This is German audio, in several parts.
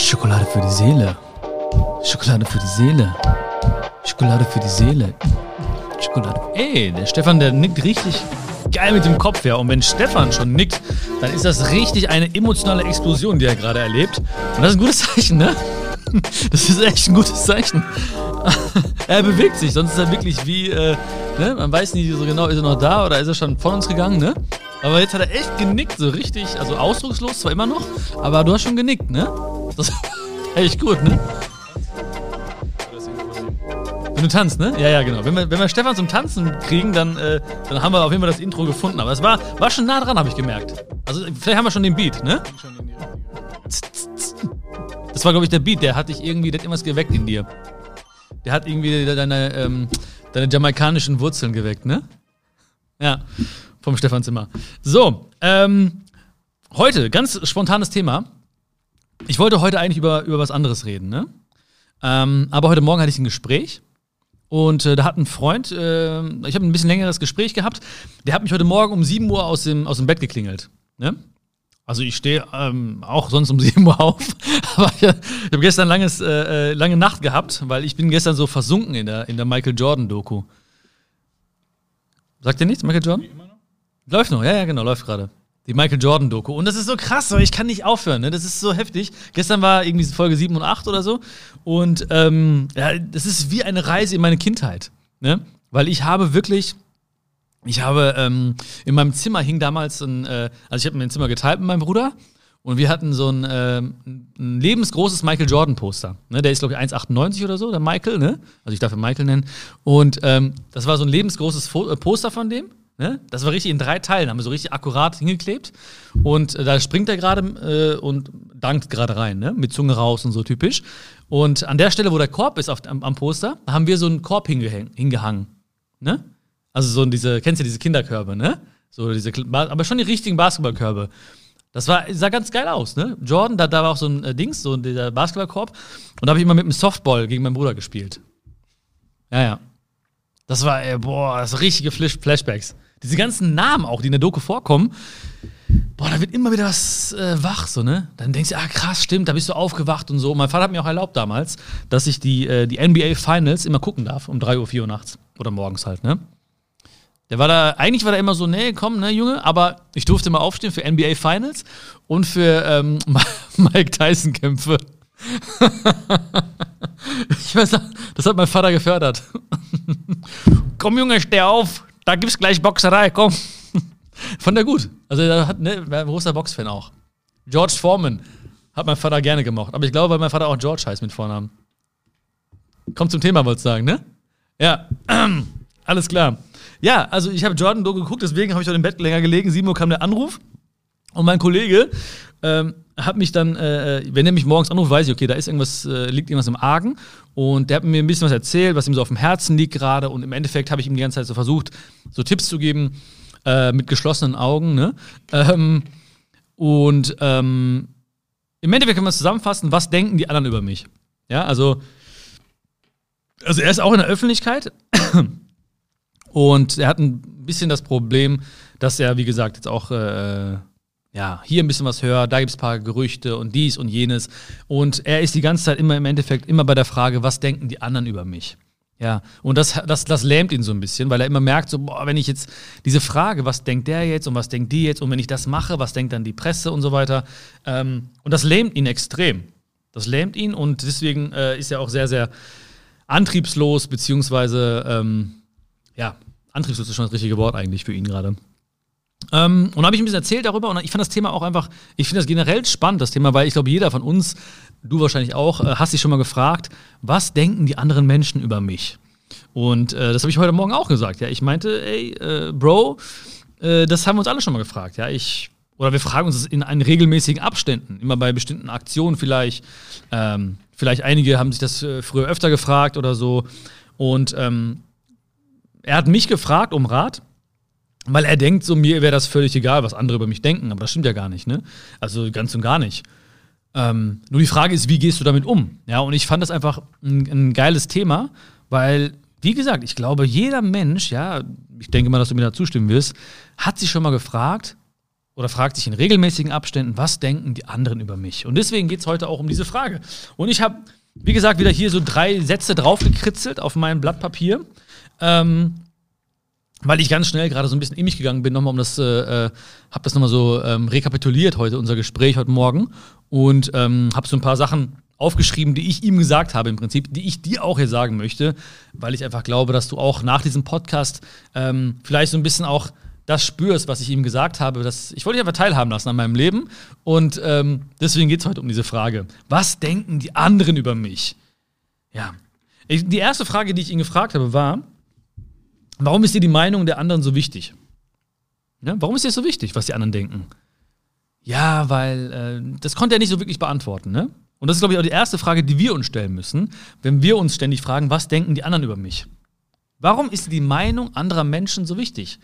Schokolade für die Seele. Schokolade für die Seele. Schokolade für die Seele. Schokolade. Ey, der Stefan, der nickt richtig geil mit dem Kopf, ja. Und wenn Stefan schon nickt, dann ist das richtig eine emotionale Explosion, die er gerade erlebt. Und das ist ein gutes Zeichen, ne? Das ist echt ein gutes Zeichen. er bewegt sich, sonst ist er wirklich wie, äh, ne? Man weiß nicht so genau, ist er noch da oder ist er schon von uns gegangen, ne? Aber jetzt hat er echt genickt, so richtig, also ausdruckslos zwar immer noch, aber du hast schon genickt, ne? Das ist echt gut, ne? Wenn du tanzt, ne? Ja, ja, genau. Wenn wir, wenn wir Stefan zum Tanzen kriegen, dann, äh, dann haben wir auf jeden Fall das Intro gefunden. Aber es war, war schon nah dran, habe ich gemerkt. Also vielleicht haben wir schon den Beat, ne? Das war, glaube ich, der Beat. Der hat dich irgendwie, der hat irgendwas geweckt in dir. Der hat irgendwie deine, ähm, deine jamaikanischen Wurzeln geweckt, ne? Ja, vom Stefan Zimmer. So, ähm, heute, ganz spontanes Thema. Ich wollte heute eigentlich über, über was anderes reden, ne? Ähm, aber heute Morgen hatte ich ein Gespräch und äh, da hat ein Freund, äh, ich habe ein bisschen längeres Gespräch gehabt, der hat mich heute Morgen um 7 Uhr aus dem, aus dem Bett geklingelt. Ne? Also ich stehe ähm, auch sonst um 7 Uhr auf, aber ich, ich habe gestern langes, äh, äh, lange Nacht gehabt, weil ich bin gestern so versunken in der, in der Michael Jordan-Doku. Sagt ihr nichts, Michael Jordan? Läuft noch, ja, ja, genau, läuft gerade. Die Michael Jordan-Doku. Und das ist so krass, ich kann nicht aufhören. Ne? Das ist so heftig. Gestern war irgendwie Folge 7 und 8 oder so. Und ähm, ja, das ist wie eine Reise in meine Kindheit. Ne? Weil ich habe wirklich. Ich habe ähm, in meinem Zimmer hing damals ein, äh, also ich habe mir ein Zimmer geteilt mit meinem Bruder und wir hatten so ein, äh, ein lebensgroßes Michael Jordan Poster. Ne? Der ist glaube ich 1,98 oder so, der Michael, ne? Also ich darf ihn Michael nennen. Und ähm, das war so ein lebensgroßes Fo äh, Poster von dem. Ne? Das war richtig in drei Teilen, haben wir so richtig akkurat hingeklebt. Und äh, da springt er gerade äh, und dankt gerade rein, ne? mit Zunge raus und so typisch. Und an der Stelle, wo der Korb ist auf, am, am Poster, haben wir so einen Korb hingehangen. Ne? Also so diese, kennst du diese Kinderkörbe, ne? So diese, aber schon die richtigen Basketballkörbe. Das war, sah ganz geil aus, ne? Jordan, da, da war auch so ein äh, Dings, so dieser Basketballkorb. Und da habe ich immer mit einem Softball gegen meinen Bruder gespielt. Ja, ja. Das war, ey, boah, das richtige Flash Flashbacks. Diese ganzen Namen auch, die in der Doku vorkommen, boah, da wird immer wieder was äh, wach, so, ne? Dann denkst du, ah, krass, stimmt, da bist du aufgewacht und so. Mein Vater hat mir auch erlaubt damals, dass ich die, äh, die NBA Finals immer gucken darf, um 3 Uhr, 4 Uhr nachts. Oder morgens halt, ne? Der war da, eigentlich war der immer so, nee, komm, ne, Junge, aber ich durfte mal aufstehen für NBA Finals und für ähm, Mike Tyson-Kämpfe. ich weiß, das hat mein Vater gefördert. komm, Junge, steh auf, da gibt's gleich Boxerei, komm. Fand er gut. Also er hat, ne, war ein großer Boxfan auch. George Foreman hat mein Vater gerne gemocht. Aber ich glaube, weil mein Vater auch George heißt mit Vornamen. Kommt zum Thema, wollte ich sagen, ne? Ja, alles klar. Ja, also ich habe Jordan Doku geguckt, deswegen habe ich heute im Bett länger gelegen. 7 Uhr kam der Anruf und mein Kollege ähm, hat mich dann, äh, wenn er mich morgens anruft, weiß ich, okay, da ist irgendwas, äh, liegt irgendwas im Argen. Und der hat mir ein bisschen was erzählt, was ihm so auf dem Herzen liegt gerade. Und im Endeffekt habe ich ihm die ganze Zeit so versucht, so Tipps zu geben, äh, mit geschlossenen Augen. Ne? Ähm, und ähm, im Endeffekt kann man es zusammenfassen, was denken die anderen über mich? Ja, also, also er ist auch in der Öffentlichkeit und er hat ein bisschen das Problem, dass er, wie gesagt, jetzt auch äh, ja, hier ein bisschen was hört, da gibt es ein paar Gerüchte und dies und jenes. Und er ist die ganze Zeit immer im Endeffekt immer bei der Frage, was denken die anderen über mich? Ja, und das, das, das lähmt ihn so ein bisschen, weil er immer merkt, so, boah, wenn ich jetzt diese Frage, was denkt der jetzt und was denkt die jetzt und wenn ich das mache, was denkt dann die Presse und so weiter. Ähm, und das lähmt ihn extrem. Das lähmt ihn und deswegen äh, ist er auch sehr, sehr antriebslos, beziehungsweise, ähm, ja, antriebslos ist schon das richtige Wort eigentlich für ihn gerade. Ähm, und habe ich ein bisschen erzählt darüber und ich fand das Thema auch einfach, ich finde das generell spannend, das Thema, weil ich glaube, jeder von uns, du wahrscheinlich auch, äh, hast dich schon mal gefragt, was denken die anderen Menschen über mich? Und äh, das habe ich heute Morgen auch gesagt. Ja, ich meinte, ey, äh, Bro, äh, das haben wir uns alle schon mal gefragt. Ja, ich oder wir fragen uns das in einen regelmäßigen Abständen, immer bei bestimmten Aktionen vielleicht. Ähm, vielleicht einige haben sich das äh, früher öfter gefragt oder so. Und ähm, er hat mich gefragt um Rat weil er denkt, so mir wäre das völlig egal, was andere über mich denken, aber das stimmt ja gar nicht, ne? Also ganz und gar nicht. Ähm, nur die Frage ist, wie gehst du damit um? Ja, und ich fand das einfach ein, ein, geiles Thema, weil, wie gesagt, ich glaube, jeder Mensch, ja, ich denke mal, dass du mir da zustimmen wirst, hat sich schon mal gefragt, oder fragt sich in regelmäßigen Abständen, was denken die anderen über mich? Und deswegen geht es heute auch um diese Frage. Und ich habe, wie gesagt, wieder hier so drei Sätze draufgekritzelt auf mein Blatt Papier. Ähm, weil ich ganz schnell gerade so ein bisschen in mich gegangen bin, nochmal um das, äh, äh habe das nochmal so ähm, rekapituliert heute, unser Gespräch heute Morgen und ähm, habe so ein paar Sachen aufgeschrieben, die ich ihm gesagt habe im Prinzip, die ich dir auch hier sagen möchte, weil ich einfach glaube, dass du auch nach diesem Podcast ähm, vielleicht so ein bisschen auch das spürst, was ich ihm gesagt habe. Dass, ich wollte dich einfach teilhaben lassen an meinem Leben und ähm, deswegen geht es heute um diese Frage. Was denken die anderen über mich? Ja. Ich, die erste Frage, die ich ihn gefragt habe, war, warum ist dir die Meinung der anderen so wichtig? Ja, warum ist dir so wichtig, was die anderen denken? Ja, weil äh, das konnte er nicht so wirklich beantworten, ne? Und das ist, glaube ich, auch die erste Frage, die wir uns stellen müssen, wenn wir uns ständig fragen, was denken die anderen über mich? Warum ist die Meinung anderer Menschen so wichtig?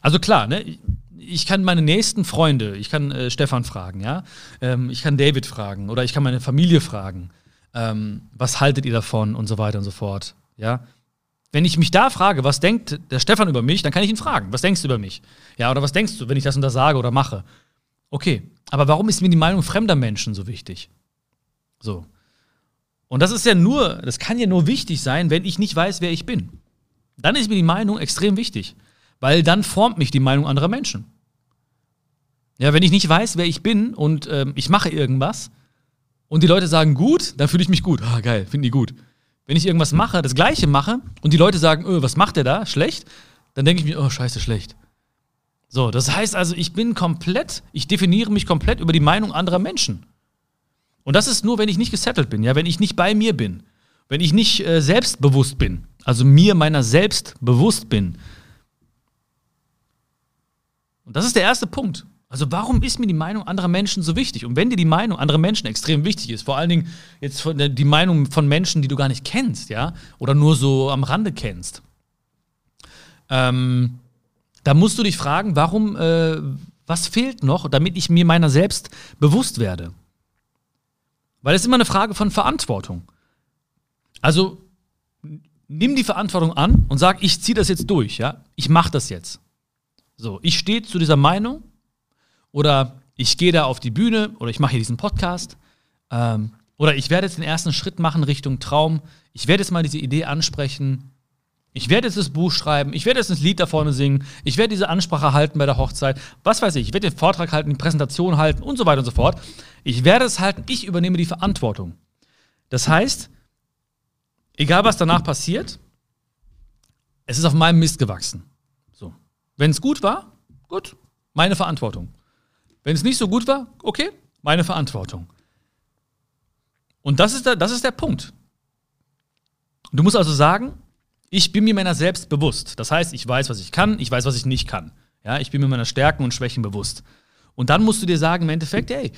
Also klar, ne? Ich kann meine nächsten Freunde, ich kann äh, Stefan fragen, ja, ähm, ich kann David fragen oder ich kann meine Familie fragen, ähm, was haltet ihr davon und so weiter und so fort, ja. Wenn ich mich da frage, was denkt der Stefan über mich, dann kann ich ihn fragen, was denkst du über mich? Ja, oder was denkst du, wenn ich das und das sage oder mache? Okay, aber warum ist mir die Meinung fremder Menschen so wichtig? So. Und das ist ja nur, das kann ja nur wichtig sein, wenn ich nicht weiß, wer ich bin. Dann ist mir die Meinung extrem wichtig, weil dann formt mich die Meinung anderer Menschen. Ja, wenn ich nicht weiß, wer ich bin und ähm, ich mache irgendwas und die Leute sagen gut, dann fühle ich mich gut. Ah, geil, finden die gut. Wenn ich irgendwas mache, das Gleiche mache und die Leute sagen, öh, was macht der da? Schlecht, dann denke ich mir, oh, scheiße, schlecht. So, das heißt also, ich bin komplett, ich definiere mich komplett über die Meinung anderer Menschen. Und das ist nur, wenn ich nicht gesettelt bin, ja, wenn ich nicht bei mir bin, wenn ich nicht äh, selbstbewusst bin, also mir meiner selbst bewusst bin. Und das ist der erste Punkt. Also warum ist mir die Meinung anderer Menschen so wichtig? Und wenn dir die Meinung anderer Menschen extrem wichtig ist, vor allen Dingen jetzt von der, die Meinung von Menschen, die du gar nicht kennst, ja, oder nur so am Rande kennst, ähm, da musst du dich fragen, warum, äh, was fehlt noch, damit ich mir meiner selbst bewusst werde? Weil es ist immer eine Frage von Verantwortung. Also nimm die Verantwortung an und sag, ich ziehe das jetzt durch, ja? Ich mache das jetzt. So, ich stehe zu dieser Meinung oder ich gehe da auf die Bühne oder ich mache hier diesen Podcast ähm, oder ich werde jetzt den ersten Schritt machen Richtung Traum. Ich werde jetzt mal diese Idee ansprechen ich werde jetzt das Buch schreiben, ich werde jetzt das Lied da vorne singen, ich werde diese Ansprache halten bei der Hochzeit, was weiß ich, ich werde den Vortrag halten, die Präsentation halten und so weiter und so fort. Ich werde es halten, ich übernehme die Verantwortung. Das heißt, egal was danach passiert, es ist auf meinem Mist gewachsen. So. Wenn es gut war, gut, meine Verantwortung. Wenn es nicht so gut war, okay, meine Verantwortung. Und das ist der, das ist der Punkt. Du musst also sagen, ich bin mir meiner selbst bewusst. Das heißt, ich weiß, was ich kann, ich weiß, was ich nicht kann. Ja, ich bin mir meiner Stärken und Schwächen bewusst. Und dann musst du dir sagen, im Endeffekt, ey,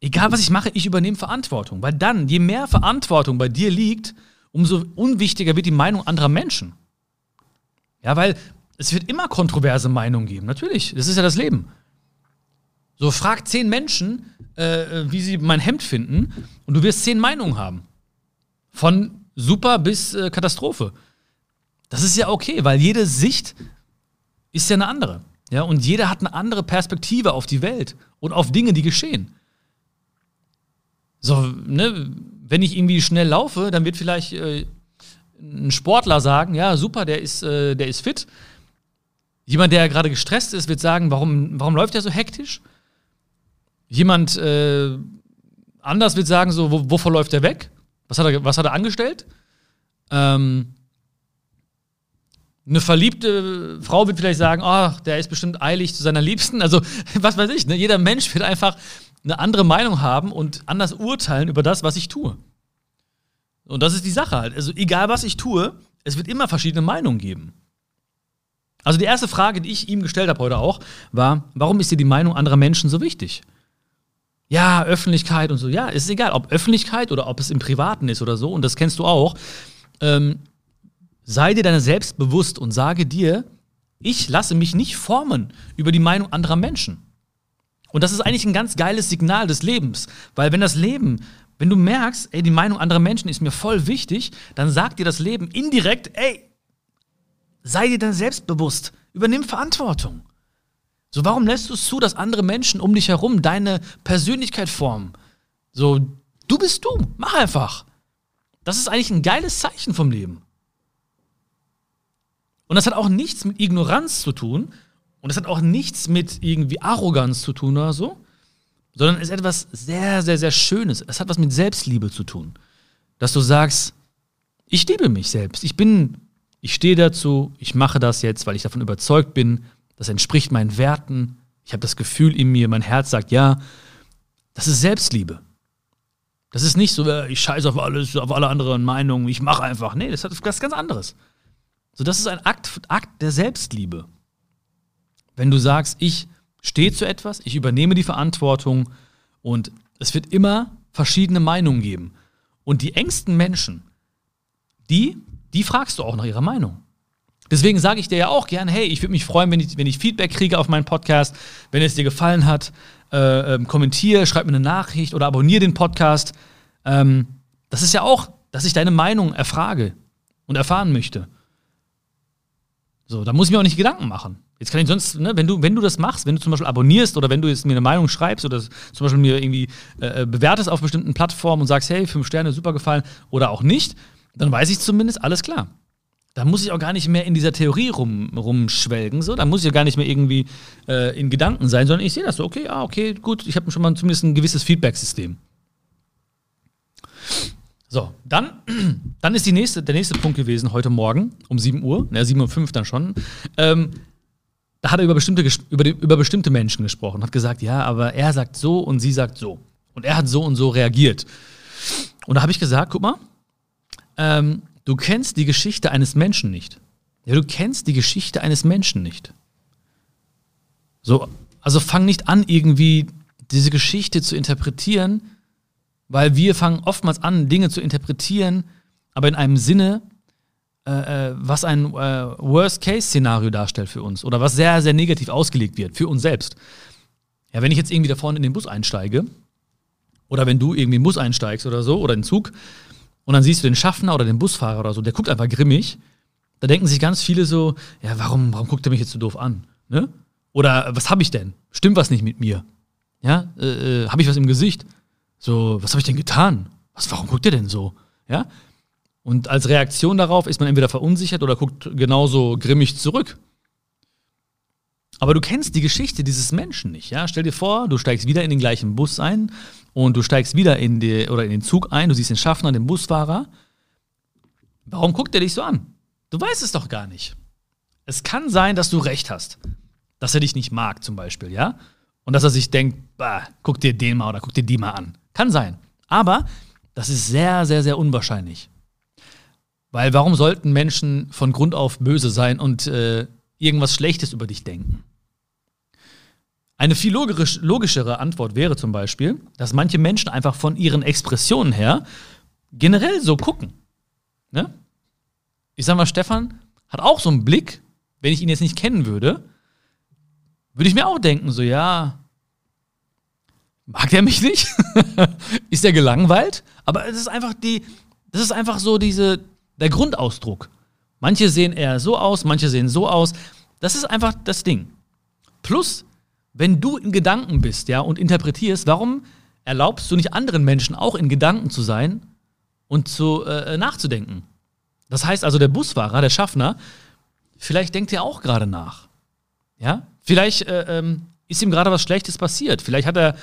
egal was ich mache, ich übernehme Verantwortung. Weil dann, je mehr Verantwortung bei dir liegt, umso unwichtiger wird die Meinung anderer Menschen. Ja, weil es wird immer kontroverse Meinungen geben. Natürlich, das ist ja das Leben. So, frag zehn Menschen, äh, wie sie mein Hemd finden, und du wirst zehn Meinungen haben. Von super bis äh, Katastrophe. Das ist ja okay, weil jede Sicht ist ja eine andere. Ja, und jeder hat eine andere Perspektive auf die Welt und auf Dinge, die geschehen. So, ne, wenn ich irgendwie schnell laufe, dann wird vielleicht äh, ein Sportler sagen, ja, super, der ist, äh, der ist fit. Jemand, der gerade gestresst ist, wird sagen, warum, warum läuft er so hektisch? Jemand äh, anders wird sagen, so, wo, wovor läuft er weg? Was hat er, was hat er angestellt? Ähm, eine verliebte Frau wird vielleicht sagen, ach, der ist bestimmt eilig zu seiner Liebsten. Also, was weiß ich, ne? jeder Mensch wird einfach eine andere Meinung haben und anders urteilen über das, was ich tue. Und das ist die Sache halt. Also, egal was ich tue, es wird immer verschiedene Meinungen geben. Also, die erste Frage, die ich ihm gestellt habe heute auch, war: Warum ist dir die Meinung anderer Menschen so wichtig? Ja, Öffentlichkeit und so. Ja, ist egal, ob Öffentlichkeit oder ob es im Privaten ist oder so. Und das kennst du auch. Ähm, Sei dir deiner selbst bewusst und sage dir, ich lasse mich nicht formen über die Meinung anderer Menschen. Und das ist eigentlich ein ganz geiles Signal des Lebens, weil wenn das Leben, wenn du merkst, ey, die Meinung anderer Menschen ist mir voll wichtig, dann sagt dir das Leben indirekt, ey, sei dir dann selbstbewusst, übernimm Verantwortung. So, warum lässt du es zu, dass andere Menschen um dich herum deine Persönlichkeit formen? So, du bist du, mach einfach. Das ist eigentlich ein geiles Zeichen vom Leben. Und das hat auch nichts mit Ignoranz zu tun und das hat auch nichts mit irgendwie Arroganz zu tun oder so, sondern ist etwas sehr, sehr, sehr Schönes. Es hat was mit Selbstliebe zu tun. Dass du sagst, ich liebe mich selbst. Ich bin, ich stehe dazu, ich mache das jetzt, weil ich davon überzeugt bin, das entspricht meinen Werten. Ich habe das Gefühl in mir, mein Herz sagt ja. Das ist Selbstliebe. Das ist nicht so, äh, ich scheiße auf alles, auf alle anderen Meinungen, ich mache einfach. Nee, das ist was ganz anderes. So, das ist ein Akt, Akt der Selbstliebe. Wenn du sagst, ich stehe zu etwas, ich übernehme die Verantwortung und es wird immer verschiedene Meinungen geben. Und die engsten Menschen, die, die fragst du auch nach ihrer Meinung. Deswegen sage ich dir ja auch gern, hey, ich würde mich freuen, wenn ich, wenn ich Feedback kriege auf meinen Podcast, wenn es dir gefallen hat, äh, ähm, kommentiere, schreib mir eine Nachricht oder abonniere den Podcast. Ähm, das ist ja auch, dass ich deine Meinung erfrage und erfahren möchte. So, da muss ich mir auch nicht Gedanken machen. Jetzt kann ich sonst, ne, wenn du, wenn du das machst, wenn du zum Beispiel abonnierst oder wenn du jetzt mir eine Meinung schreibst oder zum Beispiel mir irgendwie äh, äh, bewertest auf bestimmten Plattformen und sagst, hey, fünf Sterne, super gefallen oder auch nicht, dann weiß ich zumindest, alles klar. Da muss ich auch gar nicht mehr in dieser Theorie rum, rumschwelgen, so. Da muss ich ja gar nicht mehr irgendwie äh, in Gedanken sein, sondern ich sehe das so, okay, ah, okay, gut, ich habe schon mal zumindest ein gewisses Feedback-System. So, dann, dann ist die nächste, der nächste Punkt gewesen, heute Morgen um 7 Uhr, ne, 7 Uhr 5 dann schon. Ähm, da hat er über bestimmte, über, die, über bestimmte Menschen gesprochen, hat gesagt, ja, aber er sagt so und sie sagt so. Und er hat so und so reagiert. Und da habe ich gesagt, guck mal, ähm, Du kennst die Geschichte eines Menschen nicht. Ja, du kennst die Geschichte eines Menschen nicht. So, also fang nicht an, irgendwie diese Geschichte zu interpretieren, weil wir fangen oftmals an, Dinge zu interpretieren, aber in einem Sinne, äh, äh was ein äh, Worst-Case-Szenario darstellt für uns oder was sehr, sehr negativ ausgelegt wird für uns selbst. Ja, wenn ich jetzt irgendwie da vorne in den Bus einsteige oder wenn du irgendwie in den Bus einsteigst oder so oder in den Zug, und dann siehst du den Schaffner oder den Busfahrer oder so, der guckt einfach grimmig. Da denken sich ganz viele so, ja, warum, warum guckt er mich jetzt so doof an? Ne? Oder was habe ich denn? Stimmt was nicht mit mir? Ja, äh, äh habe ich was im Gesicht? So, was habe ich denn getan? Was, warum guckt er denn so? Ja? Und als Reaktion darauf ist man entweder verunsichert oder guckt genauso grimmig zurück. Aber du kennst die Geschichte dieses Menschen nicht, ja? Stell dir vor, du steigst wieder in den gleichen Bus ein und du steigst wieder in, die, oder in den Zug ein, du siehst den Schaffner, den Busfahrer. Warum guckt er dich so an? Du weißt es doch gar nicht. Es kann sein, dass du recht hast. Dass er dich nicht mag, zum Beispiel, ja? Und dass er sich denkt, bah, guck dir den mal oder guck dir die mal an. Kann sein. Aber das ist sehr, sehr, sehr unwahrscheinlich. Weil warum sollten Menschen von Grund auf böse sein und äh, irgendwas Schlechtes über dich denken? Eine viel logisch, logischere Antwort wäre zum Beispiel, dass manche Menschen einfach von ihren Expressionen her generell so gucken. Ne? Ich sag mal, Stefan hat auch so einen Blick, wenn ich ihn jetzt nicht kennen würde, würde ich mir auch denken, so, ja, mag der mich nicht? ist er gelangweilt? Aber es ist einfach die, das ist einfach so diese, der Grundausdruck. Manche sehen eher so aus, manche sehen so aus. Das ist einfach das Ding. Plus, wenn du in Gedanken bist, ja, und interpretierst, warum erlaubst du nicht anderen Menschen auch in Gedanken zu sein und zu äh, nachzudenken? Das heißt also, der Busfahrer, der Schaffner, vielleicht denkt er auch gerade nach. Ja? Vielleicht äh, ähm, ist ihm gerade was Schlechtes passiert. Vielleicht hat er,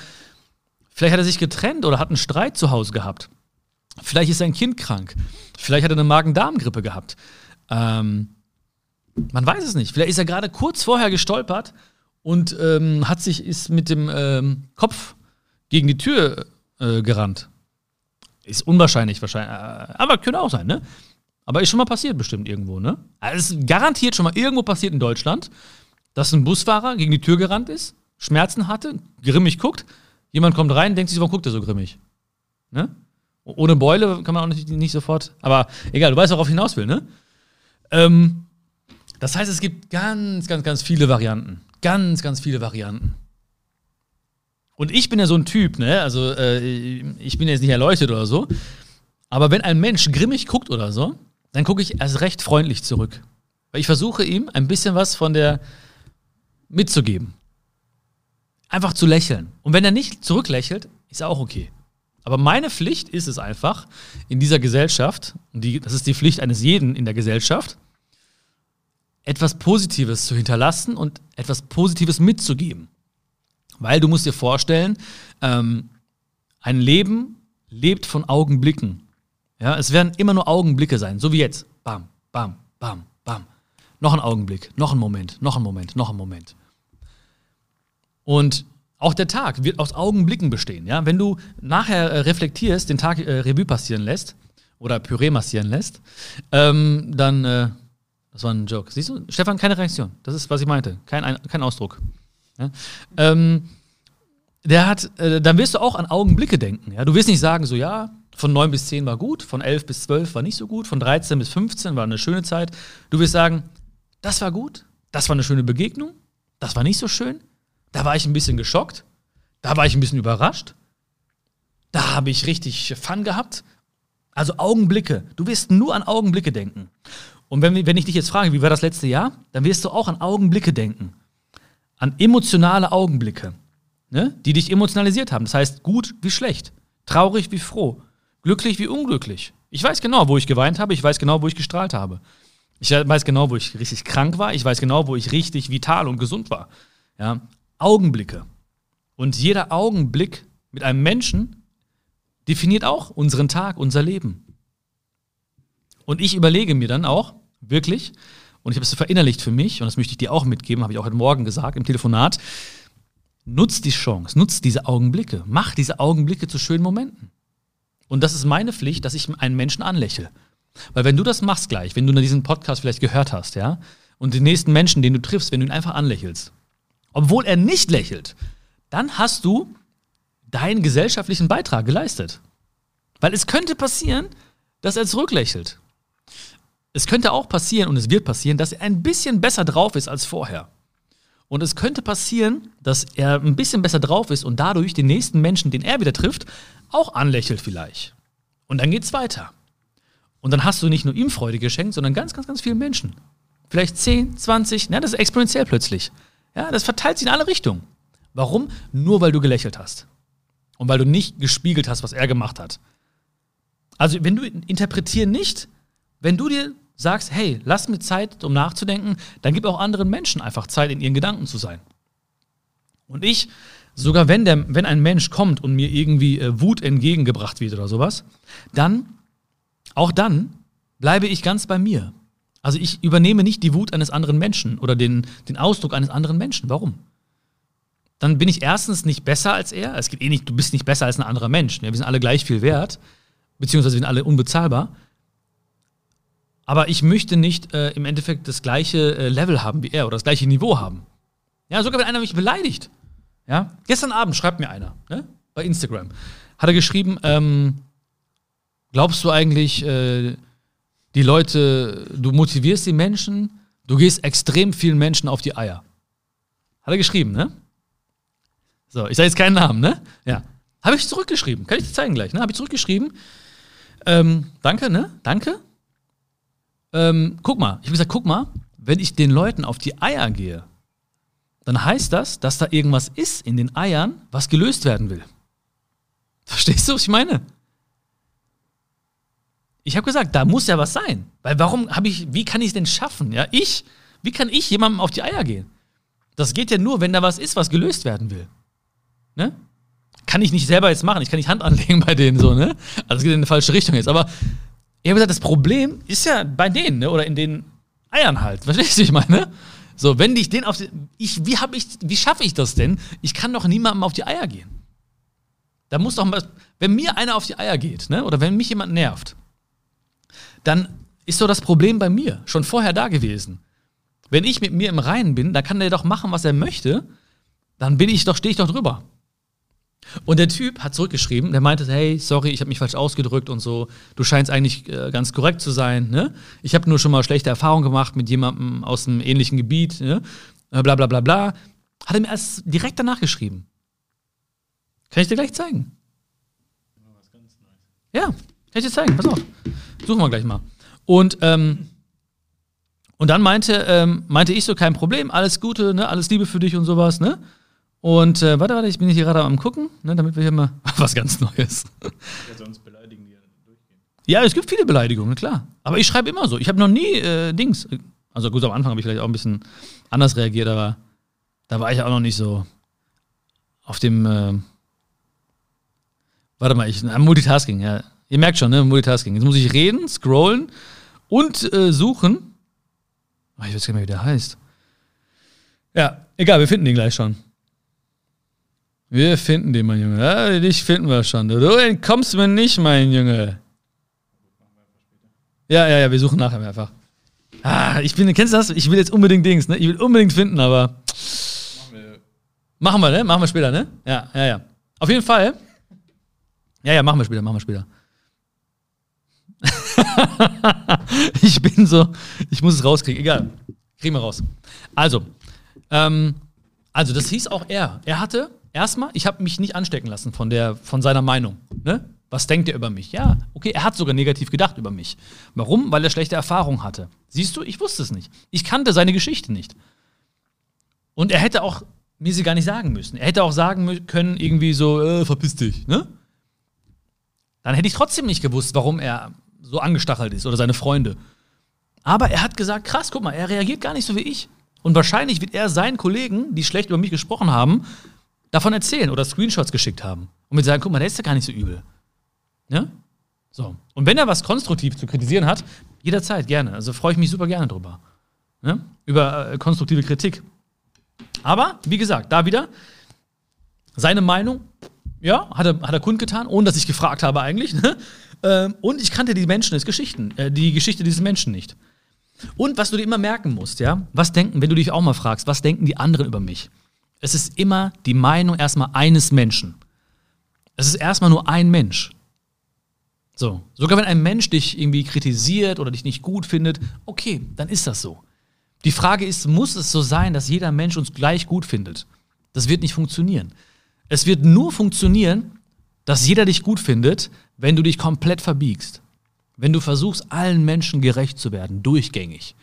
vielleicht hat er sich getrennt oder hat einen Streit zu Hause gehabt. Vielleicht ist sein Kind krank. Vielleicht hat er eine Magen-Darm-Grippe gehabt. Ähm, man weiß es nicht. Vielleicht ist er gerade kurz vorher gestolpert und ähm, hat sich ist mit dem ähm, Kopf gegen die Tür äh, gerannt. Ist unwahrscheinlich wahrscheinlich, äh, aber könnte auch sein, ne? Aber ist schon mal passiert bestimmt irgendwo, ne? Also ist garantiert schon mal irgendwo passiert in Deutschland, dass ein Busfahrer gegen die Tür gerannt ist, Schmerzen hatte, grimmig guckt, jemand kommt rein, denkt sich, warum guckt er so grimmig? Ne? Ohne Beule kann man auch nicht, nicht sofort, aber egal, du weißt, worauf ich hinaus will, ne? Ähm, das heißt, es gibt ganz, ganz, ganz viele Varianten. Ganz, ganz viele Varianten. Und ich bin ja so ein Typ, ne? Also, äh, ich bin jetzt nicht erleuchtet oder so. Aber wenn ein Mensch grimmig guckt oder so, dann gucke ich erst recht freundlich zurück. Weil ich versuche ihm ein bisschen was von der mitzugeben. einfach zu lächeln. Und wenn er nicht zurücklächelt, ist auch okay. Aber meine Pflicht ist es einfach, in dieser Gesellschaft, und die, das ist die Pflicht eines jeden in der Gesellschaft, etwas Positives zu hinterlassen und etwas Positives mitzugeben. Weil du musst dir vorstellen, ähm, ein Leben lebt von Augenblicken. Ja, es werden immer nur Augenblicke sein, so wie jetzt. Bam, bam, bam, bam. Noch ein Augenblick, noch ein Moment, noch ein Moment, noch ein Moment. Und auch der Tag wird aus Augenblicken bestehen. Ja? Wenn du nachher äh, reflektierst, den Tag äh, Revue passieren lässt oder Püree massieren lässt, ähm, dann, äh, das war ein Joke. Siehst du, Stefan, keine Reaktion. Das ist, was ich meinte. Kein, kein Ausdruck. Ja? Ähm, der hat, äh, dann wirst du auch an Augenblicke denken. Ja? Du wirst nicht sagen, so, ja, von 9 bis 10 war gut, von 11 bis 12 war nicht so gut, von 13 bis 15 war eine schöne Zeit. Du wirst sagen, das war gut, das war eine schöne Begegnung, das war nicht so schön, da war ich ein bisschen geschockt, da war ich ein bisschen überrascht, da habe ich richtig Fun gehabt. Also Augenblicke, du wirst nur an Augenblicke denken. Und wenn, wenn ich dich jetzt frage, wie war das letzte Jahr, dann wirst du auch an Augenblicke denken. An emotionale Augenblicke, ne? die dich emotionalisiert haben. Das heißt, gut wie schlecht, traurig wie froh, glücklich wie unglücklich. Ich weiß genau, wo ich geweint habe, ich weiß genau, wo ich gestrahlt habe. Ich weiß genau, wo ich richtig krank war, ich weiß genau, wo ich richtig vital und gesund war. Ja? Augenblicke. Und jeder Augenblick mit einem Menschen definiert auch unseren Tag, unser Leben. Und ich überlege mir dann auch, wirklich, und ich habe es verinnerlicht für mich, und das möchte ich dir auch mitgeben, habe ich auch heute Morgen gesagt im Telefonat, nutz die Chance, nutz diese Augenblicke, mach diese Augenblicke zu schönen Momenten. Und das ist meine Pflicht, dass ich einen Menschen anlächle. Weil wenn du das machst gleich, wenn du diesen Podcast vielleicht gehört hast, ja, und den nächsten Menschen, den du triffst, wenn du ihn einfach anlächelst, obwohl er nicht lächelt, dann hast du deinen gesellschaftlichen Beitrag geleistet. Weil es könnte passieren, dass er zurücklächelt. Es könnte auch passieren, und es wird passieren, dass er ein bisschen besser drauf ist als vorher. Und es könnte passieren, dass er ein bisschen besser drauf ist und dadurch den nächsten Menschen, den er wieder trifft, auch anlächelt vielleicht. Und dann geht's weiter. Und dann hast du nicht nur ihm Freude geschenkt, sondern ganz, ganz, ganz vielen Menschen. Vielleicht 10, 20, na, das ist exponentiell plötzlich. Ja, das verteilt sich in alle Richtungen. Warum? Nur weil du gelächelt hast. Und weil du nicht gespiegelt hast, was er gemacht hat. Also, wenn du interpretieren nicht, wenn du dir sagst, hey, lass mir Zeit, um nachzudenken, dann gib auch anderen Menschen einfach Zeit, in ihren Gedanken zu sein. Und ich, sogar wenn, der, wenn ein Mensch kommt und mir irgendwie äh, Wut entgegengebracht wird oder sowas, dann, auch dann, bleibe ich ganz bei mir. Also ich übernehme nicht die Wut eines anderen Menschen oder den, den Ausdruck eines anderen Menschen. Warum? Dann bin ich erstens nicht besser als er. Es geht eh nicht, du bist nicht besser als ein anderer Mensch. Wir sind alle gleich viel wert, beziehungsweise wir sind alle unbezahlbar. Aber ich möchte nicht äh, im Endeffekt das gleiche äh, Level haben wie er oder das gleiche Niveau haben. Ja, sogar wenn einer mich beleidigt. Ja, gestern Abend schreibt mir einer ne, bei Instagram, hat er geschrieben, ähm, glaubst du eigentlich, äh, die Leute, du motivierst die Menschen, du gehst extrem vielen Menschen auf die Eier. Hat er geschrieben, ne? So, ich sage jetzt keinen Namen, ne? Ja. Habe ich zurückgeschrieben. Kann ich dir zeigen gleich, ne? Habe ich zurückgeschrieben. Ähm, danke, ne? Danke ähm, guck mal, ich habe gesagt, guck mal, wenn ich den Leuten auf die Eier gehe, dann heißt das, dass da irgendwas ist in den Eiern, was gelöst werden will. Verstehst du, was ich meine? Ich habe gesagt, da muss ja was sein. Weil warum habe ich, wie kann ich es denn schaffen? Ja, ich, wie kann ich jemandem auf die Eier gehen? Das geht ja nur, wenn da was ist, was gelöst werden will. Ne? Kann ich nicht selber jetzt machen. Ich kann nicht Hand anlegen bei denen so, ne? Also es geht in eine falsche Richtung jetzt. Aber ich habe gesagt, das Problem ist ja bei denen, ne? oder in den Eiern halt. Verstehst du, ich meine? So, wenn ich den auf die, ich, wie habe ich, wie schaffe ich das denn? Ich kann doch niemandem auf die Eier gehen. Da muss doch mal, wenn mir einer auf die Eier geht, ne? oder wenn mich jemand nervt, dann ist doch das Problem bei mir schon vorher da gewesen. Wenn ich mit mir im Reinen bin, dann kann der doch machen, was er möchte, dann bin ich doch, stehe ich doch drüber. Und der Typ hat zurückgeschrieben, der meinte, hey, sorry, ich habe mich falsch ausgedrückt und so. Du scheinst eigentlich äh, ganz korrekt zu sein. Ne? Ich habe nur schon mal schlechte Erfahrungen gemacht mit jemandem aus einem ähnlichen Gebiet. Ne? Äh, bla bla bla bla. Hat er mir erst direkt danach geschrieben. Kann ich dir gleich zeigen? Ja, kann ich dir zeigen. Pass auf. Suchen wir gleich mal. Und, ähm, und dann meinte, ähm, meinte ich so, kein Problem, alles Gute, ne? alles Liebe für dich und sowas. Ne? Und äh, warte, warte, ich bin hier gerade am gucken, ne, damit wir hier mal was ganz Neues. Ja, sonst beleidigen die ja durchgehend. Ja, es gibt viele Beleidigungen, klar. Aber ich schreibe immer so. Ich habe noch nie äh, Dings. Also gut, am Anfang habe ich vielleicht auch ein bisschen anders reagiert, aber da war ich auch noch nicht so auf dem. Äh, warte mal, ich. Multitasking, ja. Ihr merkt schon, ne? Multitasking. Jetzt muss ich reden, scrollen und äh, suchen. Oh, ich weiß gar nicht mehr, wie der heißt. Ja, egal, wir finden den gleich schon. Wir finden den, mein Junge. Ja, dich finden wir schon. Du entkommst mir nicht, mein Junge. Ja, ja, ja, wir suchen nachher einfach. Ah, ich bin, kennst du das? Ich will jetzt unbedingt Dings, ne? Ich will unbedingt finden, aber. Machen wir. Ne? Machen wir später, ne? Ja, ja, ja. Auf jeden Fall. Ja, ja, machen wir später, machen wir später. ich bin so, ich muss es rauskriegen. Egal. Kriegen wir raus. Also, ähm, also das hieß auch er. Er hatte erstmal, ich habe mich nicht anstecken lassen von der, von seiner Meinung. Ne? Was denkt er über mich? Ja, okay, er hat sogar negativ gedacht über mich. Warum? Weil er schlechte Erfahrungen hatte. Siehst du, ich wusste es nicht. Ich kannte seine Geschichte nicht. Und er hätte auch mir sie gar nicht sagen müssen. Er hätte auch sagen können, irgendwie so, äh, verpiss dich, ne? Dann hätte ich trotzdem nicht gewusst, warum er so angestachelt ist oder seine Freunde. Aber er hat gesagt, krass, guck mal, er reagiert gar nicht so wie ich. Und wahrscheinlich wird er seinen Kollegen, die schlecht über mich gesprochen haben, davon erzählen oder Screenshots geschickt haben. Und mir sagen, guck mal, der ist ja gar nicht so übel. Ne? So. Und wenn er was konstruktiv zu kritisieren hat, jederzeit gerne. Also freue ich mich super gerne drüber. Ne? Über äh, konstruktive Kritik. Aber, wie gesagt, da wieder, seine Meinung, ja, hat er, hat er kundgetan, ohne dass ich gefragt habe eigentlich. Ne? Ähm, und ich kannte die Menschen, des Geschichten, äh, die Geschichte dieses Menschen nicht. Und was du dir immer merken musst, ja, was denken, wenn du dich auch mal fragst, was denken die anderen über mich? Es ist immer die Meinung erstmal eines Menschen. Es ist erstmal nur ein Mensch. So, sogar wenn ein Mensch dich irgendwie kritisiert oder dich nicht gut findet, okay, dann ist das so. Die Frage ist, muss es so sein, dass jeder Mensch uns gleich gut findet? Das wird nicht funktionieren. Es wird nur funktionieren, dass jeder dich gut findet, wenn du dich komplett verbiegst. Wenn du versuchst, allen Menschen gerecht zu werden, durchgängig.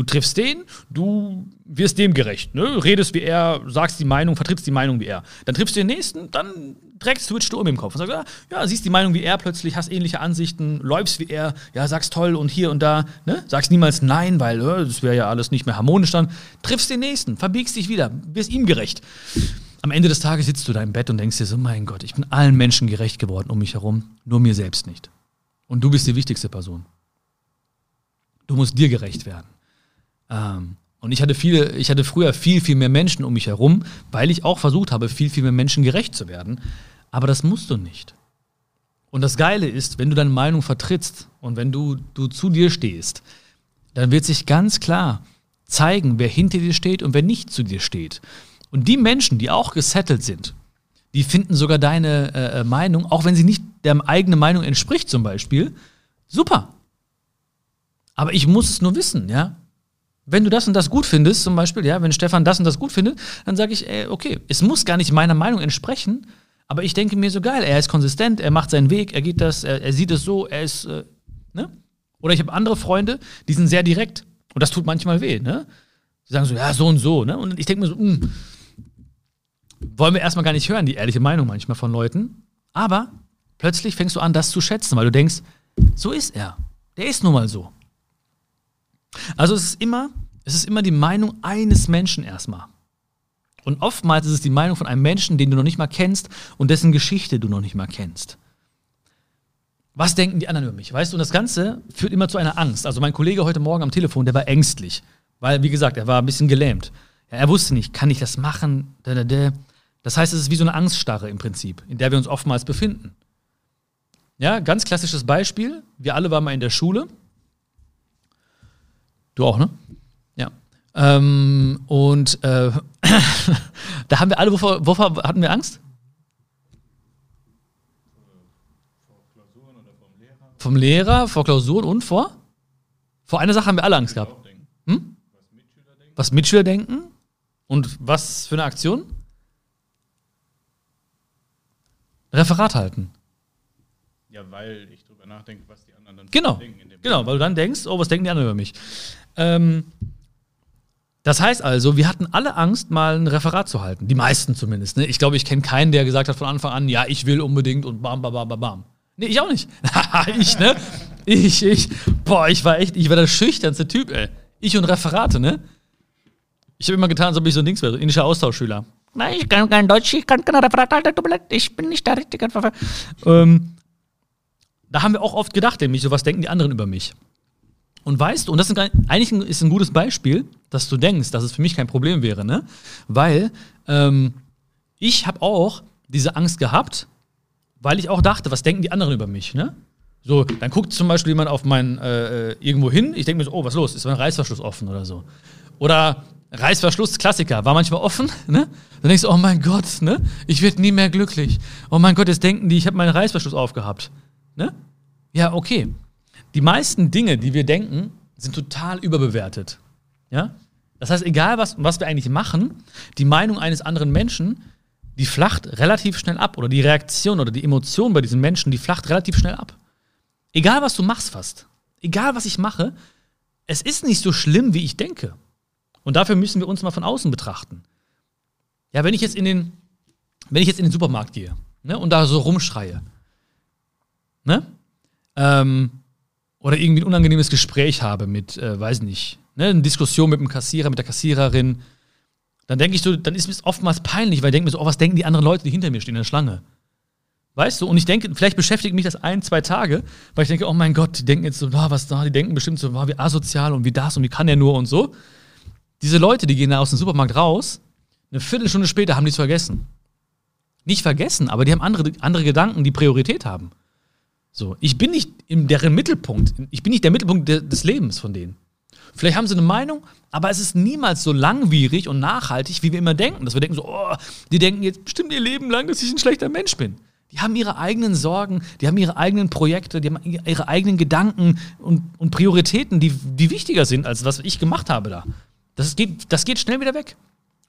Du triffst den, du wirst dem gerecht, ne? redest wie er, sagst die Meinung, vertrittst die Meinung wie er. Dann triffst du den nächsten, dann direkt switchst du um im Kopf und sagst, ja, siehst die Meinung wie er plötzlich, hast ähnliche Ansichten, läufst wie er, ja, sagst toll und hier und da, ne? sagst niemals nein, weil äh, das wäre ja alles nicht mehr harmonisch dann. Triffst den nächsten, verbiegst dich wieder, wirst ihm gerecht. Am Ende des Tages sitzt du da im Bett und denkst dir so, mein Gott, ich bin allen Menschen gerecht geworden um mich herum, nur mir selbst nicht. Und du bist die wichtigste Person. Du musst dir gerecht werden. Ähm, und ich hatte viele, ich hatte früher viel, viel mehr Menschen um mich herum, weil ich auch versucht habe, viel, viel mehr Menschen gerecht zu werden. Aber das musst du nicht. Und das Geile ist, wenn du deine Meinung vertrittst und wenn du, du zu dir stehst, dann wird sich ganz klar zeigen, wer hinter dir steht und wer nicht zu dir steht. Und die Menschen, die auch gesettelt sind, die finden sogar deine äh, Meinung, auch wenn sie nicht der eigenen Meinung entspricht, zum Beispiel, super. Aber ich muss es nur wissen, ja. Wenn du das und das gut findest, zum Beispiel, ja, wenn Stefan das und das gut findet, dann sage ich, ey, okay, es muss gar nicht meiner Meinung entsprechen, aber ich denke mir so geil, er ist konsistent, er macht seinen Weg, er geht das, er, er sieht es so, er ist, äh, ne? Oder ich habe andere Freunde, die sind sehr direkt und das tut manchmal weh, ne? Die sagen so, ja, so und so, ne? Und ich denke mir so, mh, wollen wir erstmal gar nicht hören, die ehrliche Meinung manchmal von Leuten. Aber plötzlich fängst du an, das zu schätzen, weil du denkst, so ist er. Der ist nun mal so. Also es ist immer, es ist immer die Meinung eines Menschen erstmal. Und oftmals ist es die Meinung von einem Menschen, den du noch nicht mal kennst und dessen Geschichte du noch nicht mal kennst. Was denken die anderen über mich? Weißt du, und das Ganze führt immer zu einer Angst. Also mein Kollege heute Morgen am Telefon, der war ängstlich, weil, wie gesagt, er war ein bisschen gelähmt. Ja, er wusste nicht, kann ich das machen? Da, da, da. Das heißt, es ist wie so eine Angststarre im Prinzip, in der wir uns oftmals befinden. Ja, ganz klassisches Beispiel. Wir alle waren mal in der Schule. Du auch, ne? Ja. Ähm, und äh, da haben wir alle, wovor, wovor hatten wir Angst? Vor Klausuren oder vom Lehrer. Vom Lehrer, vor Klausuren und vor? Vor einer Sache haben wir alle Angst gehabt. Hm? Was Mitschüler denken. Was Mitschüler denken und was für eine Aktion? Referat halten. Ja, weil ich drüber nachdenke, was die anderen Genau, denken. Genau, weil du dann denkst, oh, was denken die anderen über mich? Ähm, Das heißt also, wir hatten alle Angst, mal ein Referat zu halten. Die meisten zumindest. Ne? Ich glaube, ich kenne keinen, der gesagt hat von Anfang an, ja, ich will unbedingt und bam, bam, bam, bam, bam. Nee, ich auch nicht. ich, ne? Ich, ich. Boah, ich war echt, ich war der schüchternste Typ, ey. Ich und Referate, ne? Ich habe immer getan, als ob ich so ein Dings wäre, indischer Austauschschüler. Nein, ich kann kein Deutsch, ich kann keine Referate halten, tut mir ich bin nicht der richtige Referat. Ähm, da haben wir auch oft gedacht, nämlich, so was denken die anderen über mich. Und weißt du, und das ist eigentlich ein, ist ein gutes Beispiel, dass du denkst, dass es für mich kein Problem wäre, ne? Weil ähm, ich habe auch diese Angst gehabt, weil ich auch dachte, was denken die anderen über mich, ne? So, dann guckt zum Beispiel jemand auf mein äh, irgendwo hin, ich denke mir so, oh, was los? Ist mein Reißverschluss offen oder so? Oder Reißverschluss, Klassiker, war manchmal offen, ne? Dann denkst du, oh mein Gott, ne? Ich werde nie mehr glücklich. Oh mein Gott, jetzt denken die, ich habe meinen Reißverschluss aufgehabt. Ne? Ja, okay. Die meisten Dinge, die wir denken, sind total überbewertet. Ja? Das heißt, egal was, was wir eigentlich machen, die Meinung eines anderen Menschen, die flacht relativ schnell ab. Oder die Reaktion oder die Emotion bei diesen Menschen, die flacht relativ schnell ab. Egal, was du machst fast. Egal, was ich mache, es ist nicht so schlimm, wie ich denke. Und dafür müssen wir uns mal von außen betrachten. Ja, wenn ich jetzt in den, wenn ich jetzt in den Supermarkt gehe ne, und da so rumschreie, ne? Ähm, oder irgendwie ein unangenehmes Gespräch habe mit, äh, weiß nicht, ne, eine Diskussion mit dem Kassierer, mit der Kassiererin, dann denke ich so, dann ist mir oftmals peinlich, weil ich denke mir so, oh, was denken die anderen Leute, die hinter mir stehen in der Schlange? Weißt du? Und ich denke, vielleicht beschäftigt mich das ein, zwei Tage, weil ich denke, oh mein Gott, die denken jetzt so, oh, was da, die denken bestimmt so, oh, wie asozial und wie das und wie kann der nur und so. Diese Leute, die gehen da aus dem Supermarkt raus, eine Viertelstunde später haben die es vergessen. Nicht vergessen, aber die haben andere, andere Gedanken, die Priorität haben. So, ich bin nicht in deren Mittelpunkt. Ich bin nicht der Mittelpunkt de des Lebens von denen. Vielleicht haben sie eine Meinung, aber es ist niemals so langwierig und nachhaltig, wie wir immer denken. Dass wir denken so, oh, die denken jetzt bestimmt ihr Leben lang, dass ich ein schlechter Mensch bin. Die haben ihre eigenen Sorgen, die haben ihre eigenen Projekte, die haben ihre eigenen Gedanken und, und Prioritäten, die, die wichtiger sind, als was ich gemacht habe da. Das geht, das geht schnell wieder weg.